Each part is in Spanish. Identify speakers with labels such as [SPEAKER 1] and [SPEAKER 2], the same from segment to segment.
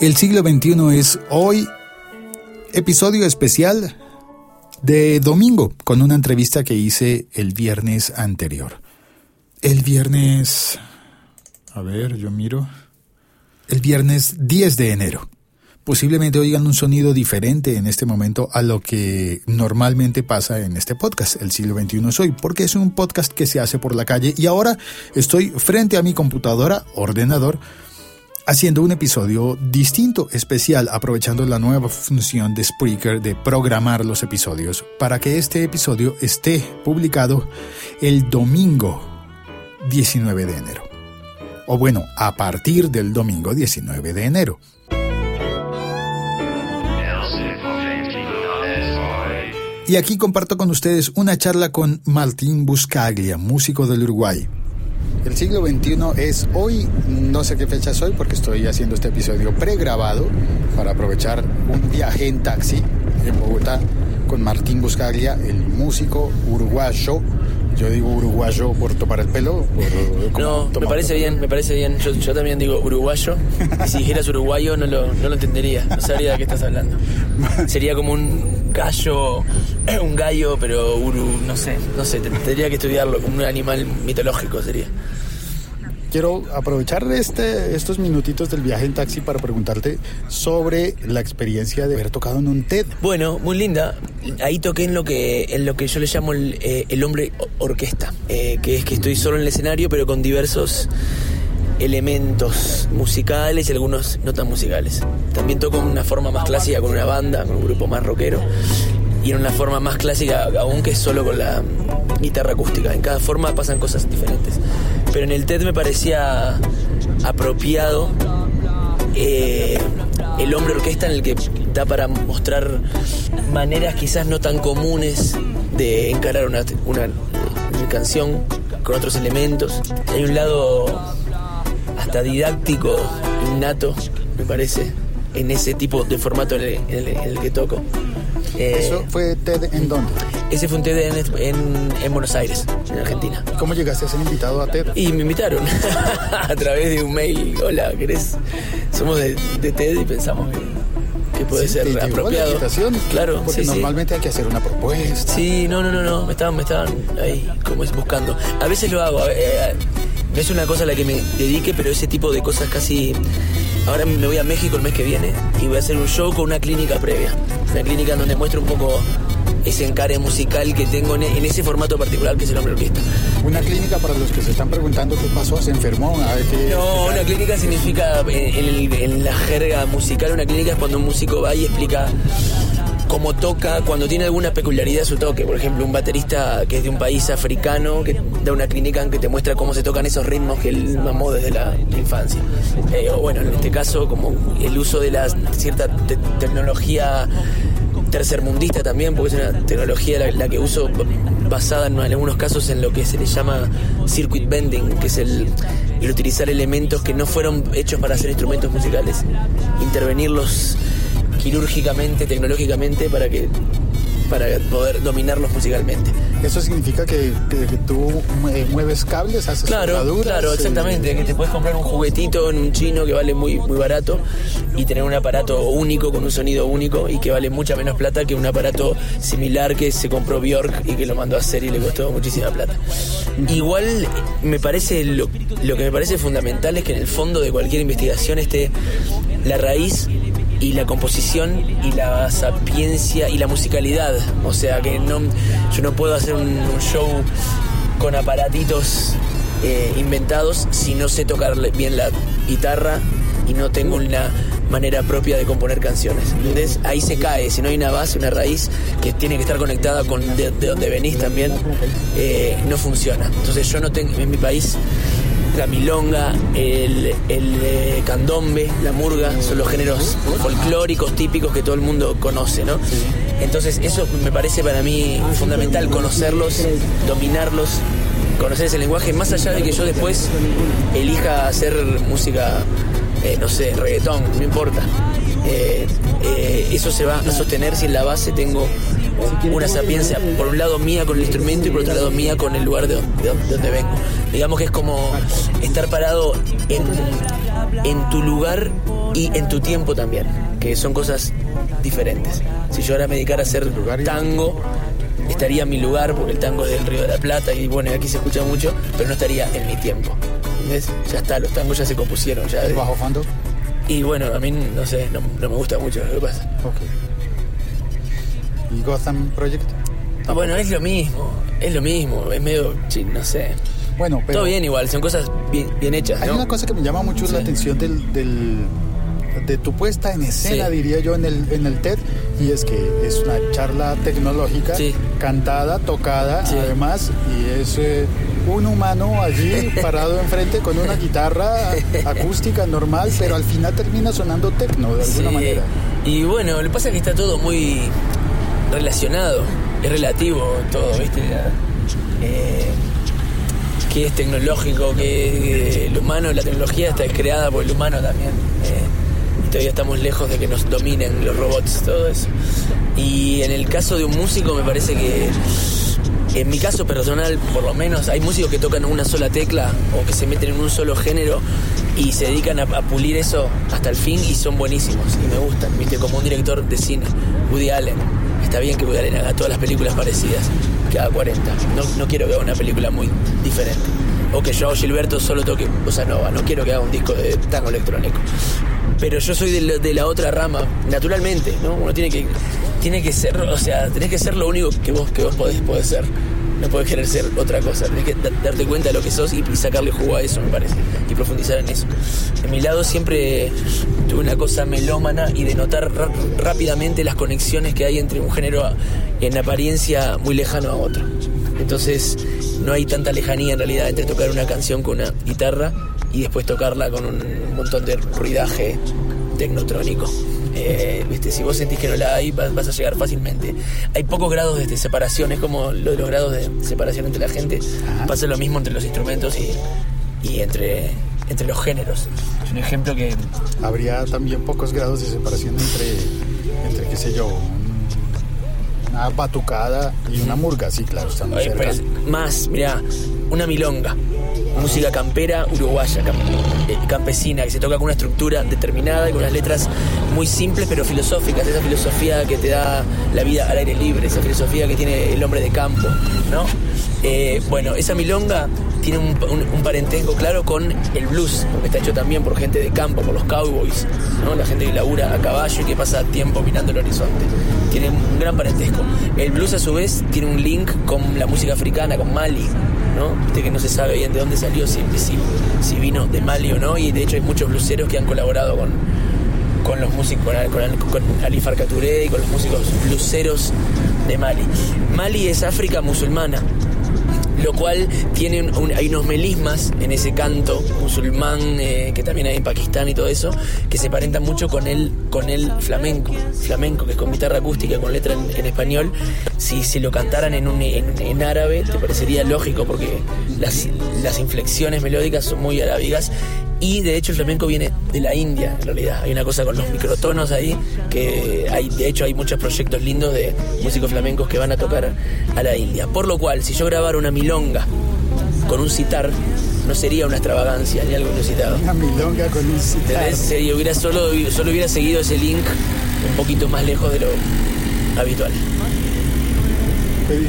[SPEAKER 1] El siglo XXI es hoy episodio especial de domingo con una entrevista que hice el viernes anterior. El viernes... A ver, yo miro. El viernes 10 de enero. Posiblemente oigan un sonido diferente en este momento a lo que normalmente pasa en este podcast, El siglo XXI es hoy, porque es un podcast que se hace por la calle y ahora estoy frente a mi computadora, ordenador, haciendo un episodio distinto, especial, aprovechando la nueva función de Spreaker de programar los episodios para que este episodio esté publicado el domingo 19 de enero. O bueno, a partir del domingo 19 de enero. Y aquí comparto con ustedes una charla con Martín Buscaglia, músico del Uruguay. El siglo XXI es hoy, no sé qué fecha es hoy porque estoy haciendo este episodio pregrabado para aprovechar un viaje en taxi en Bogotá con Martín Buscaglia, el músico uruguayo. Yo digo uruguayo por tomar el pelo.
[SPEAKER 2] no, me parece bien, me parece bien. Yo, también digo uruguayo. Y si dijeras uruguayo no lo, no lo entendería, no sabría de qué estás hablando. Sería como un gallo, un gallo, pero uru, no sé, no sé, tendría que estudiarlo, como un animal mitológico sería.
[SPEAKER 1] Quiero aprovechar este, estos minutitos del viaje en taxi para preguntarte sobre la experiencia de haber tocado en un TED.
[SPEAKER 2] Bueno, muy linda. Ahí toqué en lo que, en lo que yo le llamo el, eh, hombre orquesta, eh, que es que estoy solo en el escenario pero con diversos elementos musicales y algunos no tan musicales. También toco en una forma más clásica con una banda, con un grupo más rockero y en una forma más clásica aún que solo con la guitarra acústica. En cada forma pasan cosas diferentes. Pero en el TED me parecía apropiado eh, el hombre orquesta en el que da para mostrar maneras quizás no tan comunes de encarar una, una, canción con otros elementos. Hay un lado hasta didáctico, innato, me parece, en ese tipo de formato en el que toco.
[SPEAKER 1] Eh, ¿Eso fue TED en dónde?
[SPEAKER 2] Ese fue un TED en, Buenos Aires, en Argentina.
[SPEAKER 1] ¿Cómo llegaste a ser invitado a TED?
[SPEAKER 2] Y me invitaron a través de un mail. Hola, ¿querés? Somos de, TED y pensamos que, puede ser apropiado.
[SPEAKER 1] claro, porque normalmente hay que hacer una propuesta.
[SPEAKER 2] Sí, no, no, no, no. Me estaban, me estaban ahí, como es, buscando. A veces lo hago. Eh, no es una cosa a la que me dedique, pero ese tipo de cosas casi Ahora me voy a México el mes que viene y voy a hacer un show con una clínica previa. Una clínica donde muestro un poco ese encare musical que tengo en, ese formato particular que es el hombre orquesta.
[SPEAKER 1] Una clínica para los que se están preguntando qué pasó, se enfermó.
[SPEAKER 2] no, una clínica significa en, la jerga musical, una clínica es cuando un músico va y explica cómo toca, cuando tiene alguna peculiaridad su toque. Por ejemplo, un baterista que es de un país africano, que da una clínica en que te muestra cómo se tocan esos ritmos que él mamó desde la infancia. Eh, o bueno, en este caso, como el uso de la cierta tecnología tercermundista también, porque es una tecnología la, que uso basada en, algunos casos en lo que se le llama circuit bending, que es el utilizar elementos que no fueron hechos para hacer instrumentos musicales, intervenirlos quirúrgicamente, tecnológicamente, para que para poder dominarlos musicalmente.
[SPEAKER 1] ¿Eso significa que, tú mueves cables, haces
[SPEAKER 2] Claro, claro, exactamente, que te puedes comprar un juguetito en un chino que vale muy, muy barato y tener un aparato único con un sonido único y que vale mucha menos plata que un aparato similar que se compró Bjork y que lo mandó a hacer y le costó muchísima plata. Igual me parece, lo, lo que me parece fundamental es que en el fondo de cualquier investigación esté la raíz y la composición y la sapiencia y la musicalidad. O sea que no, yo no puedo hacer un, show con aparatitos eh, inventados si no sé tocar bien la guitarra y no tengo una manera propia de componer canciones. Entonces ahí se cae, si no hay una base, una raíz que tiene que estar conectada con de, donde venís también, eh, no funciona. Entonces yo no tengo, en mi país la milonga, el, eh, candombe, la murga, son los géneros folclóricos típicos que todo el mundo conoce, ¿no? Entonces eso me parece para mí fundamental, conocerlos, dominarlos, conocer ese lenguaje, más allá de que yo después elija hacer música, eh, no sé, reggaetón, no importa. Eh, eso se va a sostener si en la base tengo una sapiencia, por un lado mía con el instrumento y por otro lado mía con el lugar de, donde vengo. Digamos que es como estar parado en, en tu lugar y en tu tiempo también, que son cosas diferentes. Si yo ahora me dedicara a hacer tango, estaría en mi lugar, porque el tango es del Río de la Plata y bueno, aquí se escucha mucho, pero no estaría en mi tiempo. ¿Ves? Ya está, los tangos ya se compusieron. Ya,
[SPEAKER 1] ¿El bajo fondo?
[SPEAKER 2] Y bueno, a mí, no sé, no, me gusta mucho lo que pasa.
[SPEAKER 1] ¿Y Gotham Project?
[SPEAKER 2] Ah, bueno, es lo mismo, es lo mismo, es medio, no sé.
[SPEAKER 1] Bueno,
[SPEAKER 2] pero... Todo bien igual, son cosas bien, hechas.
[SPEAKER 1] Hay una cosa que me llama mucho la atención del, del, de tu puesta en escena, diría yo, en el, en el TED, y es que es una charla tecnológica, cantada, tocada, además, y es eh, un humano allí parado enfrente con una guitarra acústica normal, pero al final termina sonando tecno de alguna manera.
[SPEAKER 2] Y bueno, lo que pasa es que está todo muy relacionado, es relativo todo, ¿viste? Eh, que es tecnológico, que el humano, la tecnología está creada por el humano también. Eh, y todavía estamos lejos de que nos dominen los robots, todo eso. Y en el caso de un músico me parece que en mi caso personal, por lo menos, hay músicos que tocan una sola tecla o que se meten en un solo género y se dedican a, pulir eso hasta el fin y son buenísimos y me gustan, viste, como un director de cine, Woody Allen. Está bien que Woody haga todas las películas parecidas, que haga 40. No, no quiero que haga una película muy diferente. O que yo, Gilberto, solo toque bossa nova. No quiero que haga un disco de tango electrónico. Pero yo soy de la, otra rama, naturalmente, ¿no? Uno tiene que, tiene que ser, o sea, tenés que ser lo único que vos, que vos podés, ser. No podés querer ser otra cosa. Tenés que darte cuenta de lo que sos y, sacarle jugo a eso, me parece. Y profundizar en eso. En mi lado siempre tuve una cosa melómana y de notar rápidamente las conexiones que hay entre un género en apariencia muy lejano a otro. Entonces no hay tanta lejanía en realidad entre tocar una canción con una guitarra y después tocarla con un montón de ruidaje tecnotrónico. Eh, ¿viste? Si vos sentís que no la hay, vas, a llegar fácilmente. Hay pocos grados de separación, es como lo de los grados de separación entre la gente. Pasa lo mismo entre los instrumentos y, entre, entre los géneros. Es un ejemplo que...
[SPEAKER 1] Habría también pocos grados de separación entre, entre qué sé yo, una batucada y una murga, sí, claro, están
[SPEAKER 2] pues, más, mira, una milonga música campera uruguaya, eh, campesina, que se toca con una estructura determinada y con unas letras muy simples pero filosóficas, esa filosofía que te da la vida al aire libre, esa filosofía que tiene el hombre de campo, ¿no? Eh, bueno, esa milonga tiene un, parentesco claro con el blues, porque está hecho también por gente de campo, por los cowboys, ¿no? la gente que labura a caballo y que pasa tiempo mirando el horizonte. Tiene un gran parentesco. El blues a su vez tiene un link con la música africana, con Mali, ¿no? Viste que no se sabe bien de dónde salió, si, vino de Mali o no, y de hecho hay muchos bluseros que han colaborado con, con los músicos, con, Ali y con los músicos bluseros de Mali. Mali es África musulmana, lo cual tiene hay unos melismas en ese canto musulmán eh, que también hay en Pakistán y todo eso, que se parentan mucho con el, con el flamenco, flamenco que es con guitarra acústica, con letra en, español. Si, si lo cantaran en, un, en, árabe, te parecería lógico porque las, las inflexiones melódicas son muy arábigas y de hecho el flamenco viene de la India, en realidad. Hay una cosa con los microtonos ahí, que hay, de hecho hay muchos proyectos lindos de músicos flamencos que van a tocar a la India. Por lo cual, si yo grabara una milonga con un citar, no sería una extravagancia ni algo inusitado.
[SPEAKER 1] Una milonga con un citar.
[SPEAKER 2] Hubiera solo, solo hubiera seguido ese link un poquito más lejos de lo habitual.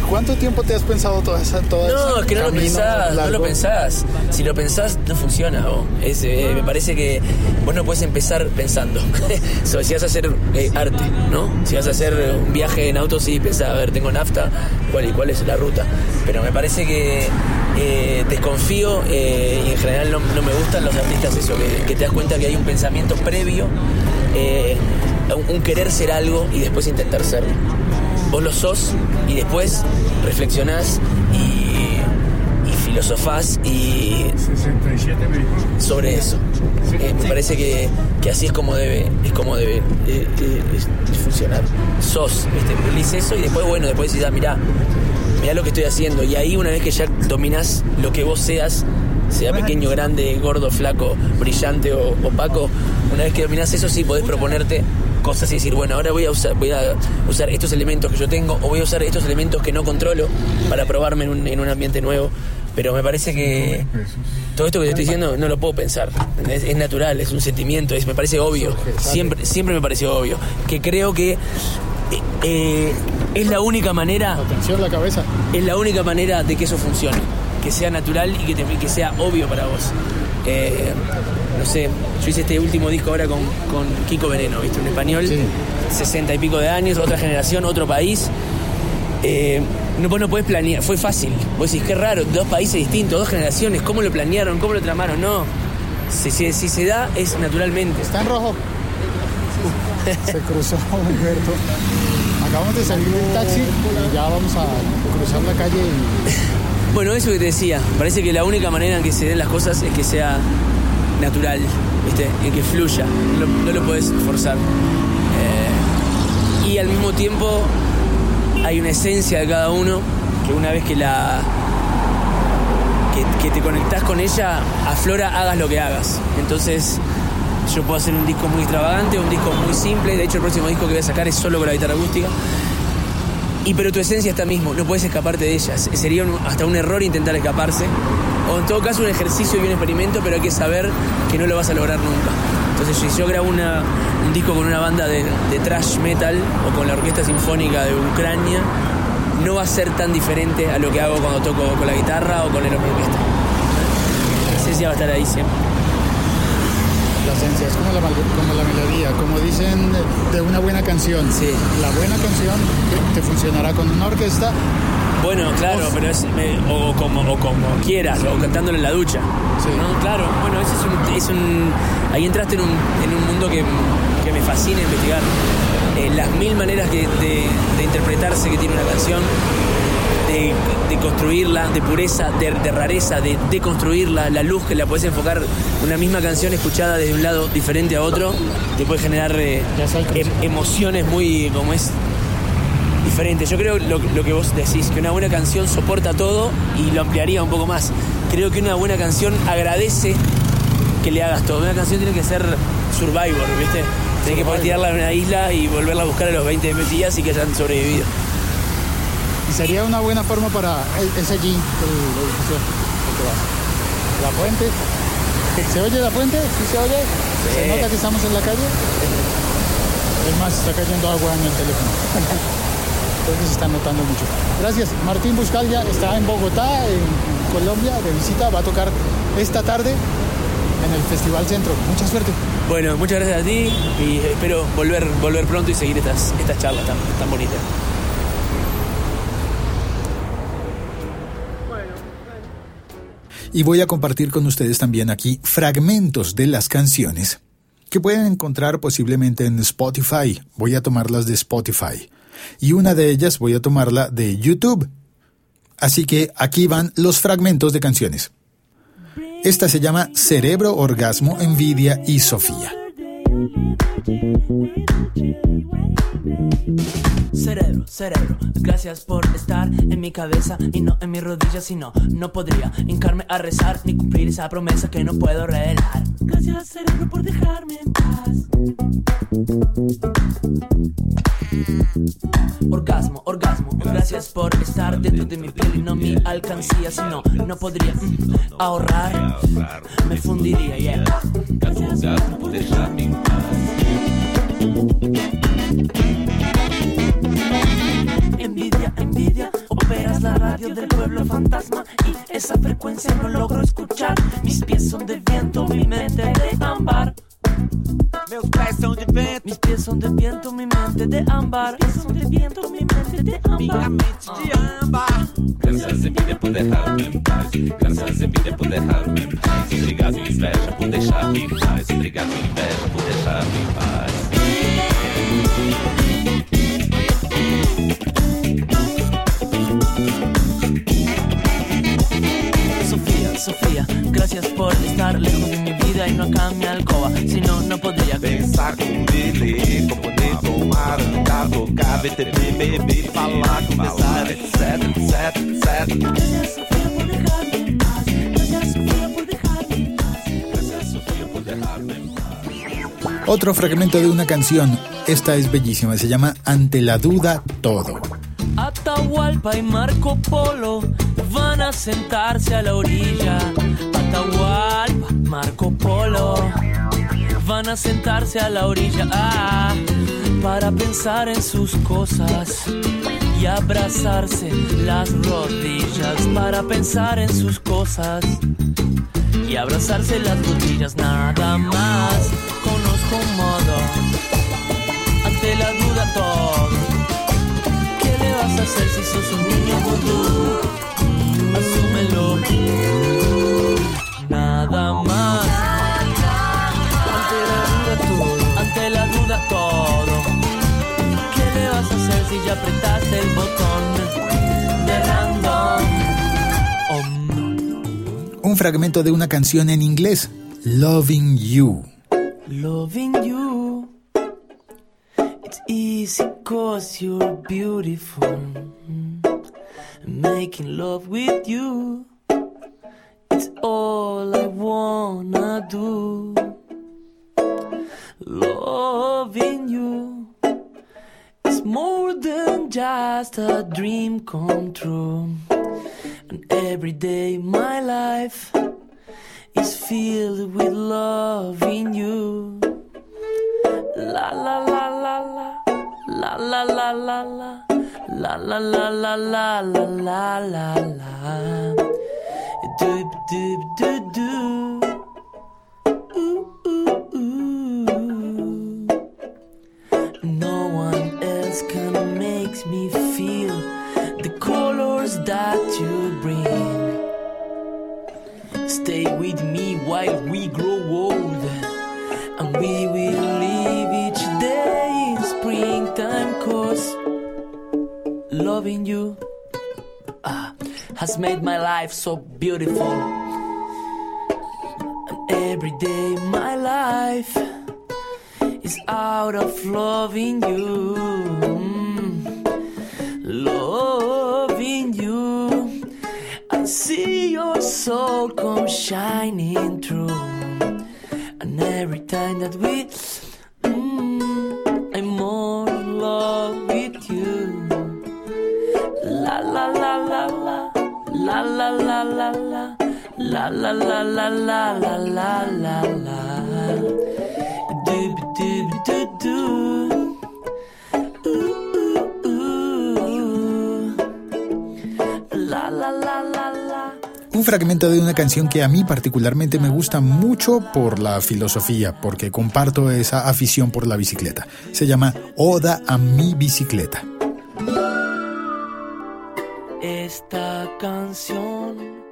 [SPEAKER 1] ¿Cuánto tiempo te has pensado toda esa toda
[SPEAKER 2] No, es que no lo pensás, no lo pensás. Si lo pensás, no funciona. Eh, me parece que vos no puedes empezar pensando. si vas a hacer eh, arte, ¿no? Si vas a hacer un viaje en auto, sí, pensás, a ver, tengo nafta, ¿cuál, y cuál es la ruta? Pero me parece que eh, desconfío y en general no, me gustan los artistas eso, que, te das cuenta que hay un pensamiento previo, un querer ser algo y después intentar serlo vos lo sos y después reflexionás y, y filosofás y sobre eso. Eh, me parece que, así es como debe, es como debe eh, eh, funcionar. Sos, ¿viste? eso y después, bueno, después decís, ah, mirá, mirá lo que estoy haciendo. Y ahí una vez que ya dominás lo que vos seas, sea pequeño, grande, gordo, flaco, brillante o opaco, una vez que dominás eso sí podés proponerte cosas y decir, bueno, ahora voy a usar, voy a usar estos elementos que yo tengo o voy a usar estos elementos que no controlo para probarme en un, en un ambiente nuevo Pero me parece que todo esto que te estoy diciendo no lo puedo pensar. Es, es natural, es un sentimiento, es, me parece obvio. Siempre, siempre me pareció obvio. Que creo que eh, es la única manera.
[SPEAKER 1] Atención la cabeza.
[SPEAKER 2] Es la única manera de que eso funcione. Que sea natural y que, te- que sea obvio para vos. Eh, no sé, yo hice este último disco ahora con, con Kiko Veneno, ¿viste? Un español,
[SPEAKER 1] Sí.
[SPEAKER 2] sesenta y pico de años, otra generación, otro país. Eh, no, vos no podés planear, fue fácil. Vos decís, qué raro, dos países distintos, dos generaciones, ¿cómo lo planearon? ¿Cómo lo tramaron? No. Si, si- si se da, es naturalmente.
[SPEAKER 1] Está en rojo. Se cruzó Humberto. Acabamos de salir del taxi y ya vamos a cruzar la calle y
[SPEAKER 2] Bueno, eso que te decía, parece que la única manera en que se den las cosas es que sea natural, ¿viste? En que fluya, no, lo- podés forzar. Eh, y al mismo tiempo hay una esencia de cada uno que una vez que la que, te conectás con ella, aflora hagas lo que hagas. Entonces, yo puedo hacer un disco muy extravagante, un disco muy simple. De hecho, el próximo disco que voy a sacar es solo con la guitarra acústica. Y pero tu esencia está mismo, no puedes escaparte de ella. Se- Sería hasta un error intentar escaparse. O en todo caso un ejercicio y un experimento, pero hay que saber que no lo vas a lograr nunca. Entonces si yo grabo una- un disco con una banda de, de thrash metal o con la Orquesta Sinfónica de Ucrania, no va a ser tan diferente a lo que hago cuando toco con la guitarra o con el orquesta. La esencia va a estar ahí siempre.
[SPEAKER 1] la esencia es como la, como la melodía, como dicen de- una buena canción.
[SPEAKER 2] Sí.
[SPEAKER 1] La buena canción te funcionará con una orquesta.
[SPEAKER 2] Bueno, claro, pero es me- o, como, o como quieras, o cantándolo en la ducha.
[SPEAKER 1] Sí.
[SPEAKER 2] ¿no? Claro, bueno, ese es un, es un- Ahí entraste en un, en un mundo que, que me fascina investigar. Eh, las mil maneras que- de, de interpretarse que tiene una canción, de, de construirla, de pureza, de, de rareza, de deconstruirla, la luz que la puedes enfocar. Una misma canción escuchada desde un lado diferente a otro, te puede generar eh, em- emociones muy, como es, diferente. Yo creo lo, lo que vos decís, que una buena canción soporta todo y lo ampliaría un poco más. Creo que una buena canción agradece que le hagas todo. Una canción tiene que ser survivor, ¿viste? Tienes que poder tirarla en una isla y volverla a buscar a los 20 días y que hayan sobrevivido.
[SPEAKER 1] Y sería una buena forma para e- es allí el que vas. La fuente. ¿Se oye la fuente? ¿Sí se oye? ¿Se nota que estamos en la calle? Es más, está cayendo agua en el teléfono. Creo que se está notando mucho. Gracias. Martín Buscalia está en Bogotá, en Colombia, de visita. Va a tocar esta tarde en el Festival Centro. Mucha suerte.
[SPEAKER 2] Bueno, muchas gracias a ti y espero volver, volver pronto y seguir estas, estas charlas tan, tan bonitas.
[SPEAKER 1] Y voy a compartir con ustedes también aquí fragmentos de las canciones que pueden encontrar posiblemente en Spotify. Voy a tomarlas de Spotify. Y una de ellas voy a tomarla de YouTube. Así que aquí van los fragmentos de canciones. Esta se llama Cerebro, Orgasmo, Envidia y Sofía.
[SPEAKER 3] Cerebro, cerebro, gracias por estar en mi cabeza y no en mis rodillas, si no, no podría hincarme a rezar ni cumplir esa promesa que no puedo revelar. Gracias, cerebro, por dejarme en paz. Orgasmo, orgasmo, gracias por estar dentro de mi piel y no mi alcancía, si no, no podría mm, ahorrar, me fundiría, yeah. Envidia, envidia, operas la radio del pueblo fantasma y esa frecuencia no logro escuchar. Mis pies son de viento, mi mente de ámbar.
[SPEAKER 4] Meus pés são de vento,
[SPEAKER 3] Mis pies son de viento, mi mente de ámbar. Mis pies son de viento, mi mente de ámbar.
[SPEAKER 4] mente de âmbar.
[SPEAKER 5] Graças a vida por deixar-me em paz. Graças a vida por deixar-me em paz. Obrigado, inveja, por deixar-me em paz. Obrigado, inveja, por deixar-me em paz.
[SPEAKER 3] Sofía, Sofía, gracias por estar lejos de mi vida y no acá en mi alcoba. Si no, no podría
[SPEAKER 4] Pensar com ele, pra poder tomar, andar, tocar, ver TV, beber, falar, conversar, etc, etc, etc.
[SPEAKER 3] Gracias, Sofía, por dejarme en paz. Gracias, Sofía, por dejarme en paz.
[SPEAKER 5] Graças a Sofia por deixar-me em paz.
[SPEAKER 1] Otro fragmento de una canción. Esta es bellísima. Se llama Ante la duda todo.
[SPEAKER 3] Atahualpa y Marco Polo sentarse a la orilla. Atahualpa, Marco Polo, van a sentarse a la orilla ah, para pensar en sus cosas y abrazarse las rodillas para pensar en sus cosas y abrazarse las rodillas nada más conozco un modo ante la duda todo ¿qué le vas a hacer si sos un niño vudú?
[SPEAKER 1] Fragmento de una canción en inglés, Loving You.
[SPEAKER 3] Loving you. It's easy cause you're beautiful. Making love with you. It's all I wanna do. Loving you. It's more than just a dream come true. And every day my life is filled with love in you. La la la la la la la la la la la la la la la la la la la do do do do while we grow old. And we will live each day in springtime. Cause loving you ah, has made my life so beautiful. And every day my life is out of loving you. Mm. Loving you. I see soul come shining through. And every time that we, mm, I'm more in love with you. La la la la la, la la la la la, la la la la la la la la
[SPEAKER 1] Un fragmento de una canción que a mí particularmente me gusta mucho por la filosofía, porque comparto esa afición por la bicicleta. Se llama Oda a mi bicicleta.
[SPEAKER 3] Esta canción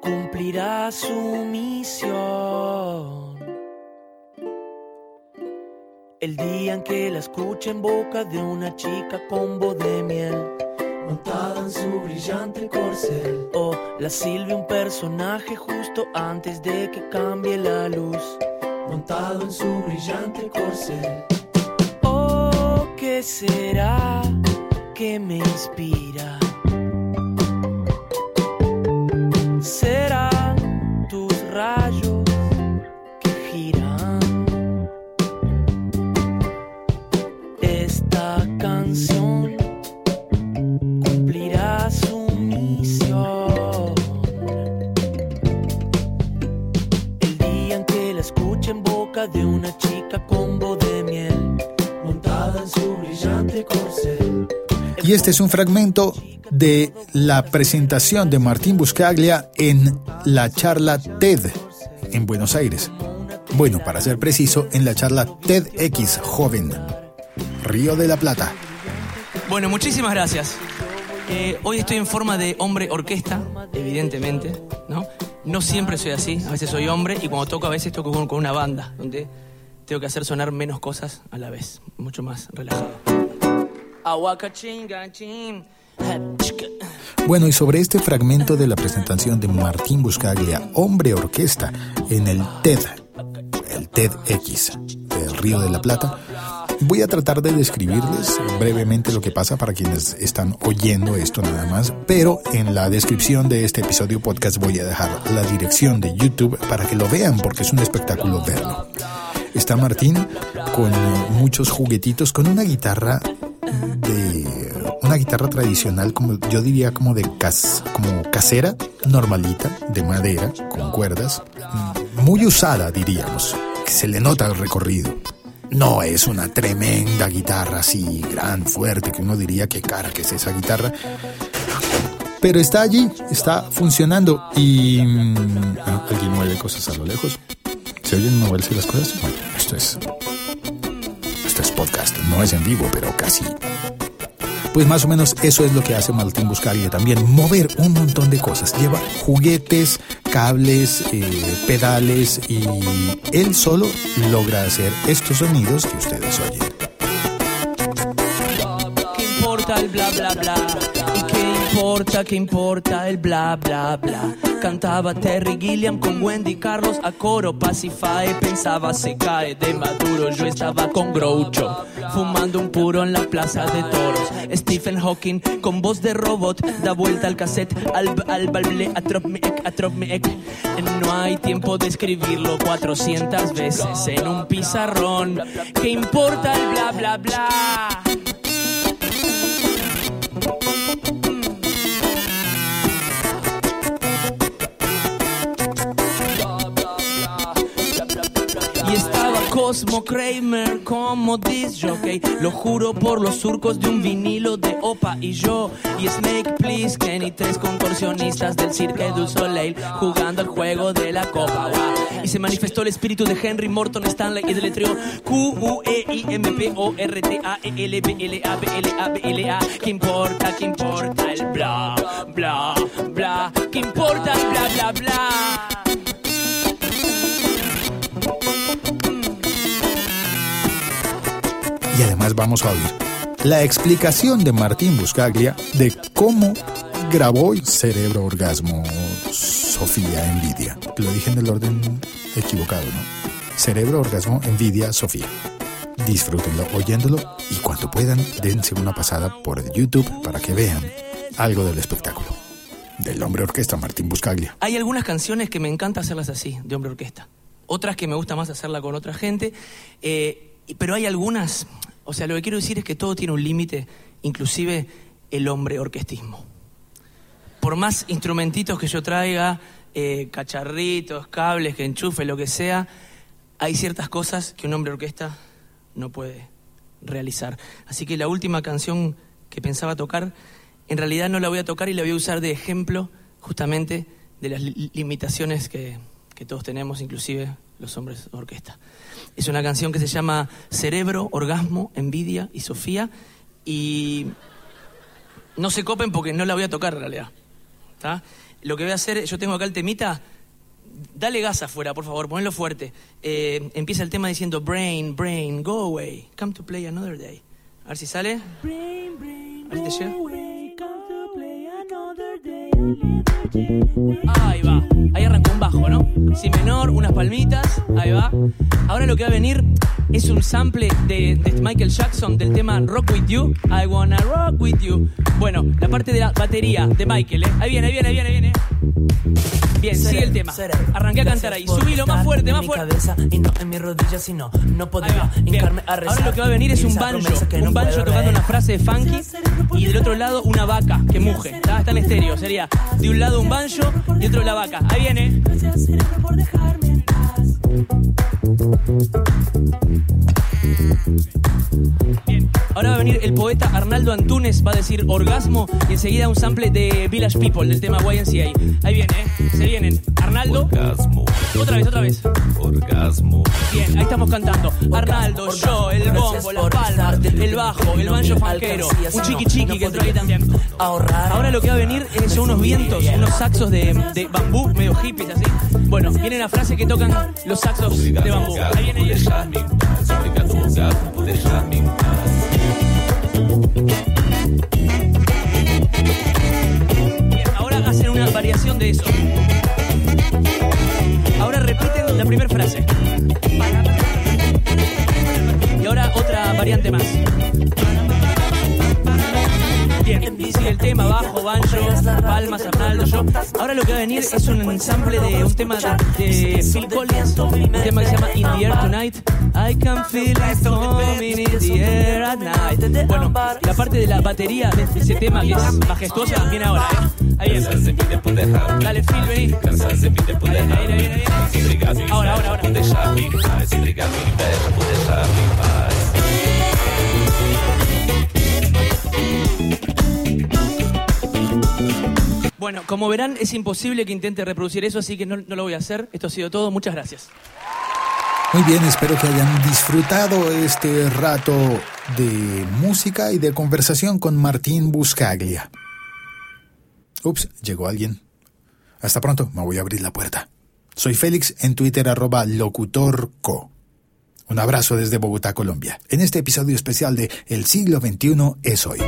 [SPEAKER 3] cumplirá su misión. El día en que la escuche en boca de una chica con de miel, montada en su brillante corcel. O la silbe un personaje justo antes de que cambie la luz, montado en su brillante corcel. Oh, ¿qué será que me inspira? Boca de una chica con voz de miel, montada en su brillante corcel.
[SPEAKER 1] Y este es un fragmento de la presentación de Martín Buscaglia en la charla TED en Buenos Aires. Bueno, para ser preciso, en la charla TEDx Joven, Río de la Plata.
[SPEAKER 6] Bueno, muchísimas gracias. Eh, hoy estoy en forma de hombre orquesta, evidentemente, ¿no? No siempre soy así, a veces soy hombre y cuando toco a veces toco con, una banda, donde tengo que hacer sonar menos cosas a la vez, mucho más relajado.
[SPEAKER 1] Bueno, y sobre este fragmento de la presentación de Martín Buscaglia, hombre orquesta, en el TED, el TEDx del Río de la Plata, voy a tratar de describirles brevemente lo que pasa para quienes están oyendo esto nada más, pero en la descripción de este episodio podcast voy a dejar la dirección de YouTube para que lo vean porque es un espectáculo verlo. Está Martín con muchos juguetitos, con una guitarra de una guitarra tradicional, como yo diría como de cas, como casera, normalita, de madera, con cuerdas, muy usada diríamos, que se le nota el recorrido. No es una tremenda guitarra así, gran, fuerte, que uno diría qué cara que es esa guitarra. Pero está allí, está funcionando y... mm, ah, alguien mueve cosas a lo lejos. ¿Se oyen moverse las cosas? Bueno, esto es... Esto es podcast, no es en vivo, pero casi. Pues más o menos eso es lo que hace Martín Buscaria también, mover un montón de cosas. Lleva juguetes, cables, eh, pedales y él solo logra hacer estos sonidos que ustedes oyen.
[SPEAKER 3] ¿Y qué importa, qué importa el bla bla bla? Cantaba Terry Gilliam con Wendy Carlos a coro Pacify Pensaba se cae de maduro Yo estaba con Groucho Fumando un puro en la plaza de toros Stephen Hawking con voz de robot Da vuelta al cassette Al al balble atrop me ek, atrop me ek. No hay tiempo de escribirlo 400 veces en un pizarrón ¿Qué importa el bla bla bla? Cosmo Kramer como disc jockey Lo juro por los surcos de un vinilo de Opa y yo Y Snake Please Kenny tres contorsionistas del Cirque du Soleil Jugando al juego de la copa. Y se manifestó el espíritu de Henry Morton Stanley Y deletreó Q-U-E-I-M-P-O-R-T-A-E-L-B-L-A-B-L-A-B-L-A ¿Qué importa, qué importa el bla, bla, bla? ¿Qué importa el bla, bla, bla?
[SPEAKER 1] Y además vamos a oír la explicación de Martín Buscaglia de cómo grabó Cerebro Orgasmo Sofía Envidia. Lo dije en el orden equivocado, ¿no? Cerebro Orgasmo Envidia Sofía. Disfrútenlo oyéndolo y cuando puedan dense una pasada por YouTube para que vean algo del espectáculo. Del hombre orquesta Martín Buscaglia.
[SPEAKER 6] Hay algunas canciones que me encanta hacerlas así, de hombre orquesta. Otras que me gusta más hacerla con otra gente. eh, pero hay algunas, o sea, lo que quiero decir es que todo tiene un límite, inclusive el hombre orquestismo. Por más instrumentitos que yo traiga, eh, cacharritos, cables, que enchufe, lo que sea, hay ciertas cosas que un hombre orquesta no puede realizar. Así que la última canción que pensaba tocar, en realidad no la voy a tocar y la voy a usar de ejemplo justamente de las li- limitaciones que, que todos tenemos, inclusive los hombres de orquesta. Es una canción que se llama Cerebro, Orgasmo, Envidia y Sofía y no se copen porque no la voy a tocar en realidad. ¿tá? Lo que voy a hacer, yo tengo acá el temita, dale gas afuera, por favor, ponelo fuerte. Eh, empieza el tema diciendo Brain, Brain, go away, come to play another day. A ver si sale.
[SPEAKER 3] Brain, brain,
[SPEAKER 6] A ver si te
[SPEAKER 3] go
[SPEAKER 6] llega. Ahí va, ahí arrancó un bajo, ¿no? Si menor, unas palmitas, ahí va. Ahora lo que va a venir es un sample de, de Michael Jackson del tema Rock With You. I wanna rock with you. Bueno, la parte de la batería de Michael, ¿eh? Ahí viene, ahí viene, ahí viene, ahí viene. Bien, sigue el tema. Arranqué a cantar ahí. Subilo más fuerte, más fuerte.
[SPEAKER 3] Y no en mis rodillas, sino no
[SPEAKER 6] Ahí
[SPEAKER 3] podría
[SPEAKER 6] va, bien.
[SPEAKER 3] hincarme a rezar.
[SPEAKER 6] Ahora lo que va a venir es un banjo,
[SPEAKER 3] no
[SPEAKER 6] un banjo tocando una frase de funky y del otro lado una vaca que muge. Está, está en estéreo, sería de un lado un banjo y de otro la vaca. Ahí viene. Bien. Ahora va a venir el poeta Arnaldo Antunes, va a decir orgasmo y enseguida un sample de Village People del tema YNCA. Ahí viene, ¿eh? Se vienen. Arnaldo.
[SPEAKER 5] Orgasmo,
[SPEAKER 6] Otra vez, otra vez.
[SPEAKER 5] orgasmo,
[SPEAKER 6] Bien, ahí estamos cantando. Arnaldo, yo, el bombo, las palmas, el bajo, el banjo fanquero, un chiqui chiqui que entró ahí también.
[SPEAKER 3] Ahorrar.
[SPEAKER 6] Ahora lo que va a venir son unos vientos, unos saxos de, de bambú, medio hippies así. Bueno, viene la frase que tocan los saxos de bambú. Ahí viene venir es un ensamble de un tema de, de Phil Collins, un tema que se llama In the Air Tonight. I can feel it coming in the air at night. Bueno, la parte de la batería de ese tema que es majestuosa viene ahora, ¿eh? Ahí viene. Dale, Phil, vení. Ahí, ahí, Ahora, ahora, ahora. Bueno, como verán, es imposible que intente reproducir eso, así que no, lo voy a hacer. Esto ha sido todo. Muchas gracias.
[SPEAKER 1] Muy bien, espero que hayan disfrutado este rato de música y de conversación con Martín Buscaglia. Ups, llegó alguien. Hasta pronto, me voy a abrir la puerta. Soy Félix en Twitter arroba locutorco. Un abrazo desde Bogotá, Colombia. En este episodio especial de El siglo XXI es hoy.